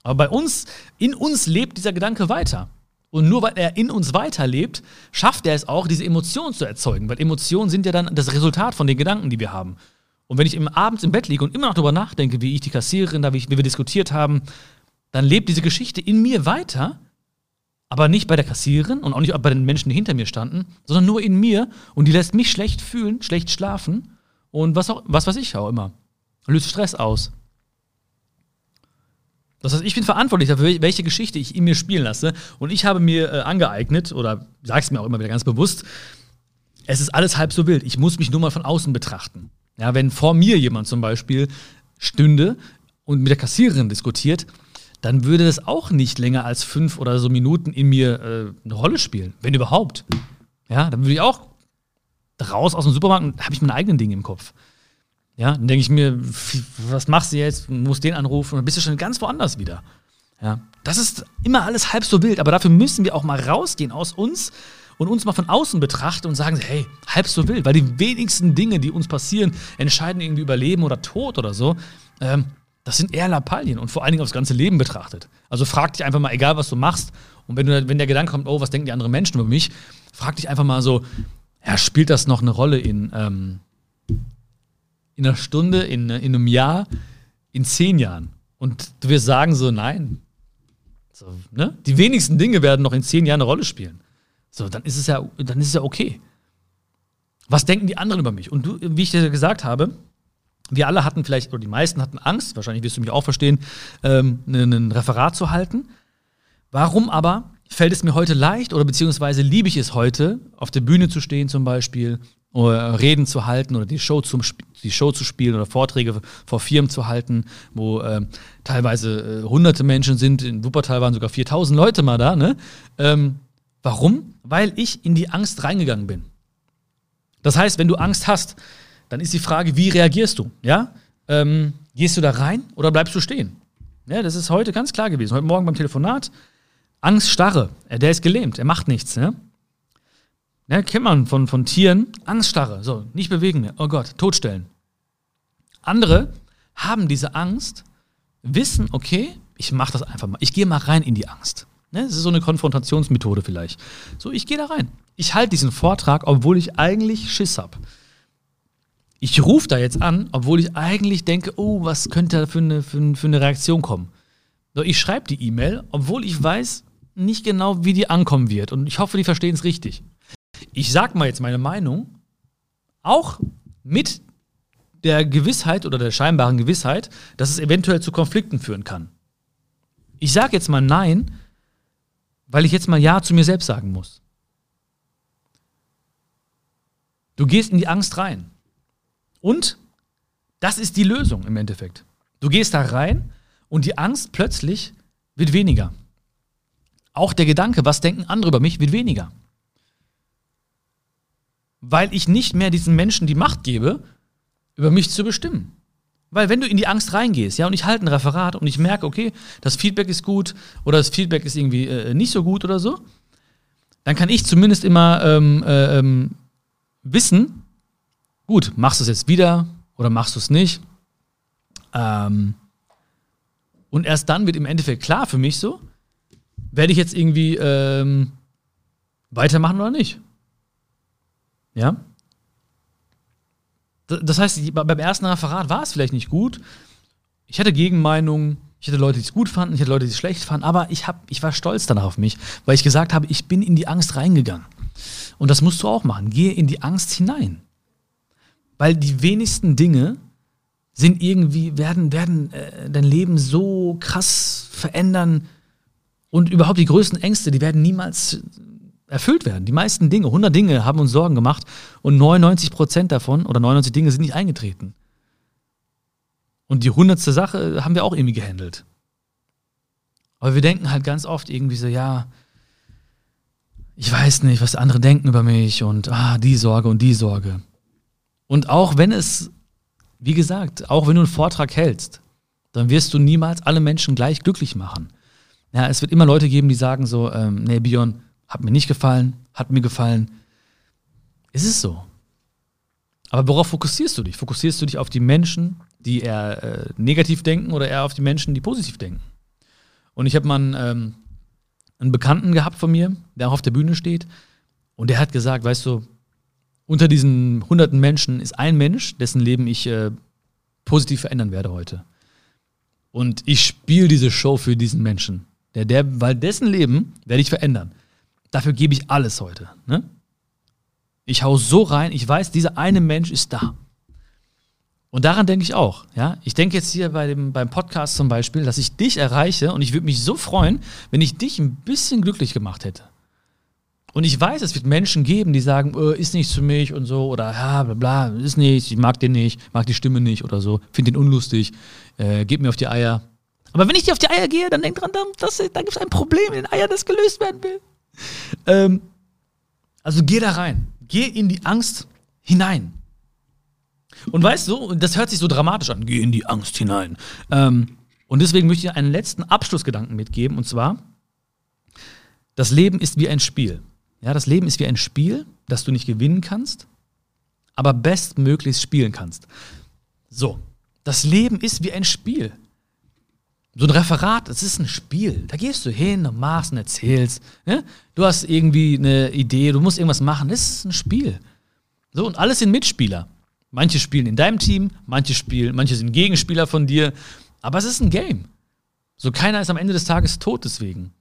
Aber bei uns, in uns lebt dieser Gedanke weiter. Und nur weil er in uns weiterlebt, schafft er es auch, diese Emotionen zu erzeugen. Weil Emotionen sind ja dann das Resultat von den Gedanken, die wir haben. Und wenn ich abends im Bett liege und immer noch darüber nachdenke, wie ich die Kassiererin wie, wie wir diskutiert haben, dann lebt diese Geschichte in mir weiter, aber nicht bei der Kassiererin und auch nicht bei den Menschen, die hinter mir standen, sondern nur in mir und die lässt mich schlecht fühlen, schlecht schlafen und was auch, was weiß ich auch immer. Löst Stress aus. Das heißt, ich bin verantwortlich dafür, welche Geschichte ich in mir spielen lasse. Und ich habe mir äh, angeeignet, oder sage es mir auch immer wieder ganz bewusst, es ist alles halb so wild. Ich muss mich nur mal von außen betrachten. Ja, wenn vor mir jemand zum Beispiel stünde und mit der Kassiererin diskutiert, dann würde das auch nicht länger als fünf oder so Minuten in mir äh, eine Rolle spielen, wenn überhaupt. Ja, dann würde ich auch raus aus dem Supermarkt habe ich meine eigenen Dinge im Kopf. Ja, dann denke ich mir, was machst du jetzt? Muss den anrufen und dann bist du schon ganz woanders wieder. Ja, das ist immer alles halb so wild, aber dafür müssen wir auch mal rausgehen aus uns und uns mal von außen betrachten und sagen, hey, halb so wild, weil die wenigsten Dinge, die uns passieren, entscheiden irgendwie über Leben oder Tod oder so. Ähm, das sind eher Lappalien und vor allen Dingen aufs ganze Leben betrachtet. Also frag dich einfach mal, egal was du machst, und wenn, du, wenn der Gedanke kommt, oh, was denken die anderen Menschen über mich, frag dich einfach mal so, ja, spielt das noch eine Rolle in, ähm, in einer Stunde, in, in einem Jahr, in zehn Jahren. Und du wirst sagen so, nein. So, ne? Die wenigsten Dinge werden noch in zehn Jahren eine Rolle spielen. So, dann ist es ja, dann ist es ja okay. Was denken die anderen über mich? Und du, wie ich dir gesagt habe, wir alle hatten vielleicht, oder die meisten hatten Angst, wahrscheinlich wirst du mich auch verstehen, ähm, ein Referat zu halten. Warum aber fällt es mir heute leicht oder beziehungsweise liebe ich es heute, auf der Bühne zu stehen zum Beispiel Reden zu halten oder die Show, zum, die Show zu spielen oder Vorträge vor Firmen zu halten, wo äh, teilweise äh, hunderte Menschen sind. In Wuppertal waren sogar 4000 Leute mal da. Ne? Ähm, warum? Weil ich in die Angst reingegangen bin. Das heißt, wenn du Angst hast, dann ist die Frage, wie reagierst du? Ja? Ähm, gehst du da rein oder bleibst du stehen? Ja, das ist heute ganz klar gewesen. Heute Morgen beim Telefonat. Angst, Starre. Der ist gelähmt, er macht nichts. Ne? Ja, kennt man von, von Tieren. Angststarre. So, nicht bewegen mehr. Oh Gott, totstellen. Andere haben diese Angst, wissen, okay, ich mache das einfach mal. Ich gehe mal rein in die Angst. Ne? Das ist so eine Konfrontationsmethode vielleicht. So, ich gehe da rein. Ich halte diesen Vortrag, obwohl ich eigentlich Schiss habe. Ich rufe da jetzt an, obwohl ich eigentlich denke, oh, was könnte da für eine, für, für eine Reaktion kommen. Doch ich schreibe die E-Mail, obwohl ich weiß nicht genau, wie die ankommen wird. Und ich hoffe, die verstehen es richtig. Ich sag mal jetzt meine Meinung, auch mit der Gewissheit oder der scheinbaren Gewissheit, dass es eventuell zu Konflikten führen kann. Ich sage jetzt mal Nein, weil ich jetzt mal Ja zu mir selbst sagen muss. Du gehst in die Angst rein. Und das ist die Lösung im Endeffekt. Du gehst da rein und die Angst plötzlich wird weniger. Auch der Gedanke, was denken andere über mich, wird weniger. Weil ich nicht mehr diesen Menschen die Macht gebe, über mich zu bestimmen. Weil wenn du in die Angst reingehst, ja, und ich halte ein Referat und ich merke, okay, das Feedback ist gut oder das Feedback ist irgendwie äh, nicht so gut oder so, dann kann ich zumindest immer ähm, äh, ähm, wissen, gut, machst du es jetzt wieder oder machst du es nicht? Ähm, und erst dann wird im Endeffekt klar für mich so, werde ich jetzt irgendwie ähm, weitermachen oder nicht. Ja? Das heißt, beim ersten Referat war es vielleicht nicht gut. Ich hatte Gegenmeinungen, ich hatte Leute, die es gut fanden, ich hatte Leute, die es schlecht fanden, aber ich, hab, ich war stolz danach auf mich, weil ich gesagt habe, ich bin in die Angst reingegangen. Und das musst du auch machen. Gehe in die Angst hinein. Weil die wenigsten Dinge sind irgendwie, werden, werden äh, dein Leben so krass verändern. Und überhaupt die größten Ängste, die werden niemals erfüllt werden. Die meisten Dinge, 100 Dinge haben uns Sorgen gemacht und 99 Prozent davon oder 99 Dinge sind nicht eingetreten. Und die hundertste Sache haben wir auch irgendwie gehandelt. Aber wir denken halt ganz oft irgendwie so, ja, ich weiß nicht, was andere denken über mich und ah, die Sorge und die Sorge. Und auch wenn es, wie gesagt, auch wenn du einen Vortrag hältst, dann wirst du niemals alle Menschen gleich glücklich machen. Ja, es wird immer Leute geben, die sagen so, ähm, nee, Björn, hat mir nicht gefallen, hat mir gefallen. Es ist so. Aber worauf fokussierst du dich? Fokussierst du dich auf die Menschen, die eher äh, negativ denken oder eher auf die Menschen, die positiv denken? Und ich habe mal einen, ähm, einen Bekannten gehabt von mir, der auch auf der Bühne steht, und der hat gesagt, weißt du, unter diesen hunderten Menschen ist ein Mensch, dessen Leben ich äh, positiv verändern werde heute. Und ich spiele diese Show für diesen Menschen. Der, der, weil dessen Leben werde ich verändern. Dafür gebe ich alles heute. Ne? Ich hau so rein, ich weiß, dieser eine Mensch ist da. Und daran denke ich auch. Ja? Ich denke jetzt hier bei dem, beim Podcast zum Beispiel, dass ich dich erreiche und ich würde mich so freuen, wenn ich dich ein bisschen glücklich gemacht hätte. Und ich weiß, es wird Menschen geben, die sagen, äh, ist nichts für mich und so, oder ja, bla bla, ist nichts, ich mag den nicht, mag die Stimme nicht oder so, finde den unlustig, äh, gib mir auf die Eier. Aber wenn ich dir auf die Eier gehe, dann denk dran, da, da gibt es ein Problem in den Eiern, das gelöst werden will. Ähm, also geh da rein. Geh in die Angst hinein. Und weißt du, das hört sich so dramatisch an, geh in die Angst hinein. Ähm, und deswegen möchte ich einen letzten Abschlussgedanken mitgeben, und zwar, das Leben ist wie ein Spiel. Ja, das Leben ist wie ein Spiel, das du nicht gewinnen kannst, aber bestmöglichst spielen kannst. So, das Leben ist wie ein Spiel. So ein Referat, das ist ein Spiel. Da gehst du hin und machst und erzählst. Ne? Du hast irgendwie eine Idee, du musst irgendwas machen. Das ist ein Spiel. So, und alles sind Mitspieler. Manche spielen in deinem Team, manche spielen, manche sind Gegenspieler von dir. Aber es ist ein Game. So, keiner ist am Ende des Tages tot deswegen.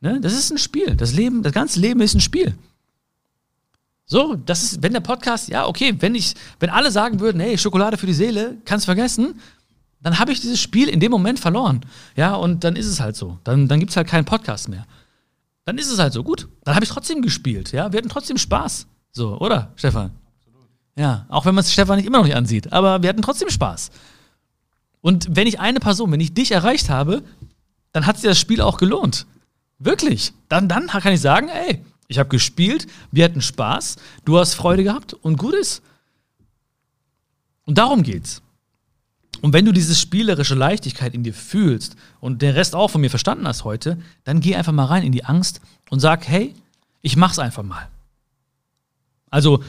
Ne? Das ist ein Spiel. Das Leben, das ganze Leben ist ein Spiel. So, das ist, wenn der Podcast, ja, okay, wenn ich, wenn alle sagen würden, hey, Schokolade für die Seele, kannst vergessen, dann habe ich dieses Spiel in dem Moment verloren. Ja, und dann ist es halt so. Dann, dann gibt es halt keinen Podcast mehr. Dann ist es halt so. Gut, dann habe ich trotzdem gespielt. Ja, wir hatten trotzdem Spaß. So, oder, Stefan? Absolut. Ja, auch wenn man es Stefan nicht immer noch nicht ansieht. Aber wir hatten trotzdem Spaß. Und wenn ich eine Person, wenn ich dich erreicht habe, dann hat sich das Spiel auch gelohnt. Wirklich. Dann, dann kann ich sagen, ey, ich habe gespielt, wir hatten Spaß, du hast Freude gehabt und gut ist. Und darum geht's. Und wenn du diese spielerische Leichtigkeit in dir fühlst und den Rest auch von mir verstanden hast heute, dann geh einfach mal rein in die Angst und sag, hey, ich mach's einfach mal. Also,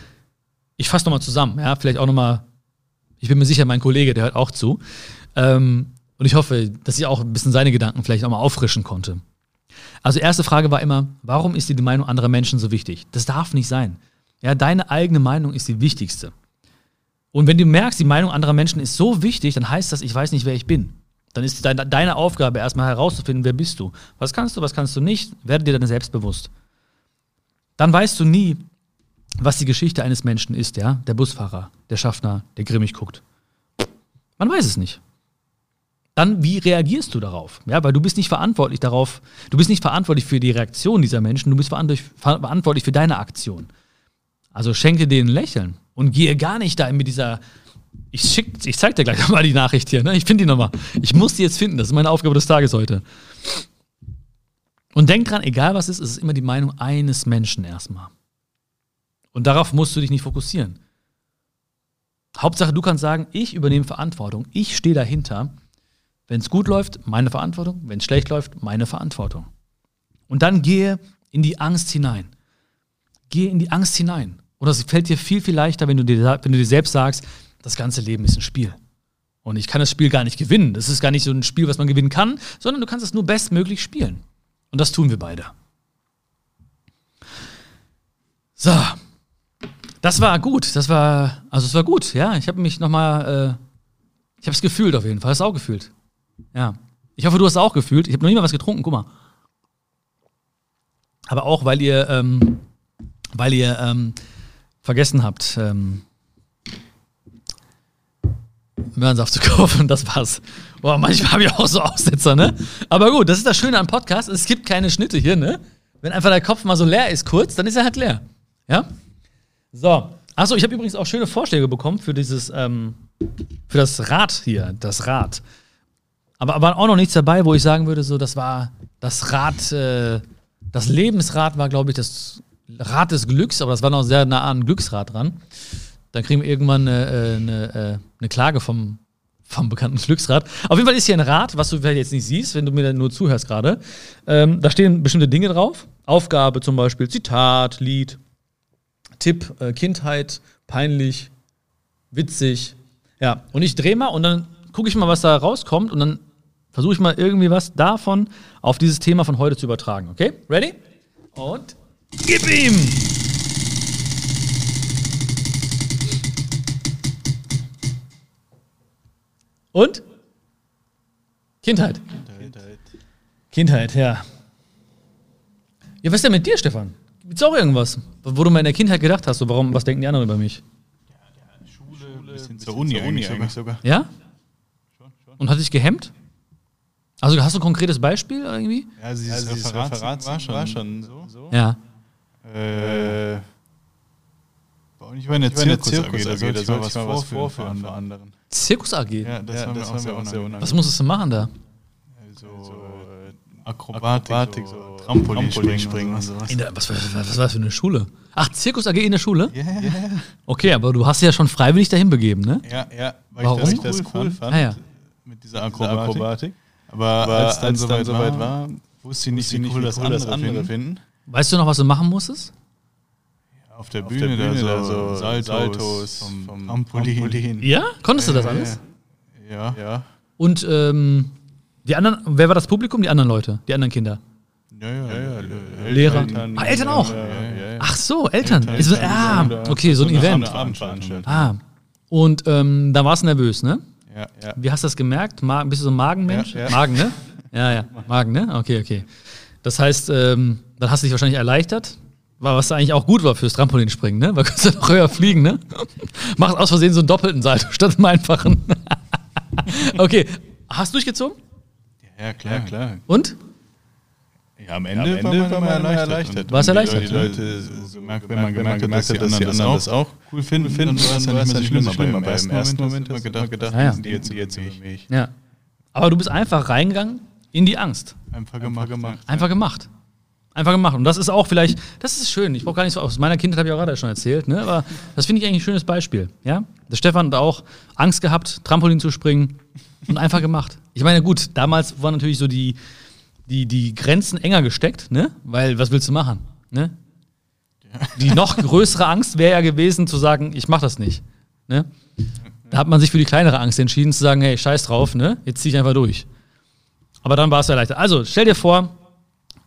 ich fasse nochmal zusammen, ja, vielleicht auch nochmal, ich bin mir sicher, mein Kollege, der hört auch zu. Ähm, und ich hoffe, dass ich auch ein bisschen seine Gedanken vielleicht auch mal auffrischen konnte. Also, erste Frage war immer, warum ist dir die Meinung anderer Menschen so wichtig? Das darf nicht sein. Ja, deine eigene Meinung ist die wichtigste. Und wenn du merkst, die Meinung anderer Menschen ist so wichtig, dann heißt das, ich weiß nicht, wer ich bin. Dann ist deine, deine Aufgabe erstmal herauszufinden, wer bist du. Was kannst du, was kannst du nicht, werde dir dann selbstbewusst. Dann weißt du nie, was die Geschichte eines Menschen ist, ja? Der Busfahrer, der Schaffner, der grimmig guckt. Man weiß es nicht. Dann, wie reagierst du darauf? Ja, weil du bist nicht verantwortlich darauf, du bist nicht verantwortlich für die Reaktion dieser Menschen, du bist verantwortlich, für deine Aktion. Also schenke denen Lächeln und gehe gar nicht da mit dieser. Ich, schick, ich zeig dir gleich nochmal die Nachricht hier, ne? Ich finde die nochmal. Ich muss die jetzt finden, das ist meine Aufgabe des Tages heute. Und denk dran, egal was ist, es ist immer die Meinung eines Menschen erstmal. Und darauf musst du dich nicht fokussieren. Hauptsache, du kannst sagen, ich übernehme Verantwortung, ich stehe dahinter. Wenn es gut läuft, meine Verantwortung. Wenn es schlecht läuft, meine Verantwortung. Und dann gehe in die Angst hinein. Gehe in die Angst hinein. Und das fällt dir viel, viel leichter, wenn du dir, wenn du dir selbst sagst, das ganze Leben ist ein Spiel. Und ich kann das Spiel gar nicht gewinnen. Das ist gar nicht so ein Spiel, was man gewinnen kann, sondern du kannst es nur bestmöglich spielen. Und das tun wir beide. So. Das war gut. Das war, also es war gut, ja. Ich habe mich nochmal, äh, ich habe es gefühlt auf jeden Fall. Hast du auch gefühlt? Ja. Ich hoffe, du hast es auch gefühlt. Ich habe noch nie mal was getrunken, guck mal. Aber auch, weil ihr, ähm, weil ihr ähm, vergessen habt, ähm, Möhrensaft zu kaufen, das war's. Boah, manchmal habe ich auch so Aussetzer, ne? Aber gut, das ist das Schöne am Podcast. Es gibt keine Schnitte hier, ne? Wenn einfach der Kopf mal so leer ist kurz, dann ist er halt leer. Ja? So. Achso, ich habe übrigens auch schöne Vorschläge bekommen für dieses, ähm, für das Rad hier, das Rad. Aber war auch noch nichts dabei, wo ich sagen würde, so, das war das Rad, äh, das Lebensrad war, glaube ich, das Rad des Glücks, aber das war noch sehr nah an Glücksrad dran. Dann kriegen wir irgendwann eine, äh, eine, äh, eine Klage vom, vom bekannten Glücksrad. Auf jeden Fall ist hier ein Rad, was du vielleicht jetzt nicht siehst, wenn du mir nur zuhörst gerade. Ähm, da stehen bestimmte Dinge drauf. Aufgabe zum Beispiel, Zitat, Lied, Tipp, äh, Kindheit, peinlich, witzig. Ja, und ich drehe mal und dann gucke ich mal, was da rauskommt und dann versuche ich mal irgendwie was davon auf dieses Thema von heute zu übertragen. Okay? Ready? Und gib ihm! Und? Kindheit. Kindheit. Kindheit, ja. Ja, was ist denn mit dir, Stefan? Gibt's auch irgendwas, wo du mal in der Kindheit gedacht hast, so warum, was denken die anderen über mich? Schule, bis hin zur Uni, eigentlich sogar. Ja? Schon, schon. Und hat dich gehemmt? Also hast du ein konkretes Beispiel irgendwie? Ja, also dieses, Ja, dieses Referat, Referat war schon, war schon schon so. Ja. Äh, war ich war in der Ich war in der Zirkus, Zirkus da AG, sollte da ich mal sollte was ich mal was vorführen für anderen. Zirkus AG. Ja, das Ja, war mir das auch war sehr mir auch sehr unangenehm. Was musstest du machen da? So, So, äh, Akrobatik, Akrobatik, so so Trampolinspringen Trampolinspringen und und sowas. Der, was, was, was war das für eine Schule? Ach, Zirkus AG in der Schule? Ja, ja, Okay, aber du hast dich ja schon freiwillig dahin begeben, ne? ja, ja, weil Warum? ich das cool, fand. Ah, ja. Mit dieser Akrobatik. Akrobatik. Akrobatik. Aber, Aber als dann soweit soweit war, war, wusste ich nicht, wie cool das andere finden. Weißt du noch, was du machen musstest? Auf der Auf Bühne, der Bühne da so Saltos, Saltos vom, vom Trampolin. Trampolin. Ja? Konntest du das alles? Ja. Ja. Und ähm, die anderen, wer war das Publikum? Die anderen Leute, die anderen Kinder. Ja, ja, Ja, ja, Lehrer. Ah, Eltern auch? Ja, ja, ja. Ach so, Eltern. Eltern, Ist so, Eltern, ah, Eltern, okay, so ein eine Event. Ah. Und ähm, da warst du nervös, ne? Ja, ja. Wie hast du das gemerkt? Ma bist du so ein Magenmensch? Ja, ja. Magen, ne? Ja, ja. Magen, ne? Okay, okay. Das heißt, ähm, dann hast du dich wahrscheinlich erleichtert. War, was eigentlich auch gut war fürs Trampolinspringen, ne? Weil du kannst ja noch höher fliegen, ne? Machst aus Versehen so einen doppelten Salto statt einem einfachen. okay. Hast du durchgezogen? Ja, klar, klar. Und? Ja, am Ja, Ende, am war Ende man immer erleichtert. erleichtert. Warst die erleichtert, ja. Die Leute, so gemerkt, wenn man gemerkt hat, dass die anderen das auch cool finden, finden, dann war es dann ja war nicht es mehr so ja schlimm. nicht Aber im ersten Moment hast du du immer gedacht, Ja, ja. die jetzt, die jetzt über mich. Ja. Aber du bist einfach reingegangen in die Angst. Einfach gemacht. gemacht. Einfach gemacht. Einfach gemacht. Und das ist auch vielleicht, das ist schön. Ich brauche gar nicht so, aus meiner Kindheit habe ich auch gerade schon erzählt, ne? aber das finde ich eigentlich ein schönes Beispiel. Ja? Der Stefan hat auch Angst gehabt, Trampolin zu springen und einfach gemacht. Ich meine, gut, damals waren natürlich so die, die, die Grenzen enger gesteckt, ne? weil was willst du machen? Ne? Die noch größere Angst wäre ja gewesen, zu sagen, ich mache das nicht. Ne? Da hat man sich für die kleinere Angst entschieden, zu sagen, hey, scheiß drauf, ne? jetzt ziehe ich einfach durch. Aber dann war es ja leichter. Also, stell dir vor,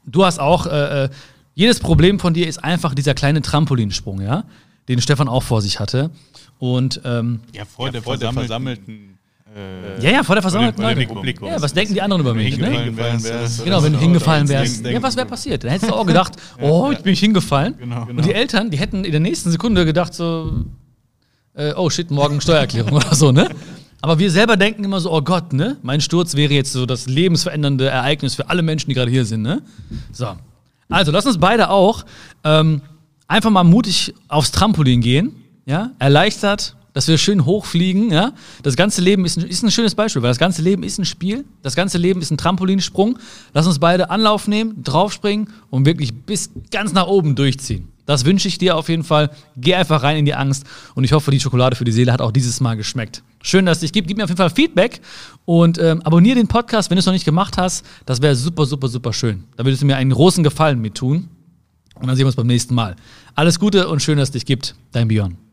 du hast auch, äh, äh, jedes Problem von dir ist einfach dieser kleine Trampolinsprung, ja? den Stefan auch vor sich hatte. Und ähm, Ja, vor, der, vor der versammelten. Äh, ja, ja, vor der versammelten vor dem Leute. Publikum. Ja, was denken die anderen über mich? Ne? wärst. Genau, wenn du hingefallen wärst. Denken- Ja, was wäre passiert? Dann hättest du auch gedacht, oh, jetzt bin ich hingefallen. Genau. Und die Eltern, die hätten in der nächsten Sekunde gedacht so, äh, oh shit, morgen Steuererklärung oder so, ne? Aber wir selber denken immer so, oh Gott, ne? Mein Sturz wäre jetzt so das lebensverändernde Ereignis für alle Menschen, die gerade hier sind, ne? So. Also, lass uns beide auch ähm, einfach mal mutig aufs Trampolin gehen, ja? Erleichtert, dass wir schön hochfliegen, ja? Das ganze Leben ist ein, ist ein schönes Beispiel, weil das ganze Leben ist ein Spiel, das ganze Leben ist ein Trampolinsprung. Lass uns beide Anlauf nehmen, draufspringen und wirklich bis ganz nach oben durchziehen. Das wünsche ich dir auf jeden Fall. Geh einfach rein in die Angst und ich hoffe, die Schokolade für die Seele hat auch dieses Mal geschmeckt. Schön, dass es dich gibt. Gib mir auf jeden Fall Feedback und ähm, abonniere den Podcast, wenn du es noch nicht gemacht hast. Das wäre super, super, super schön. Da würdest du mir einen großen Gefallen mit tun. Und dann sehen wir uns beim nächsten Mal. Alles Gute und schön, dass es dich gibt. Dein Björn.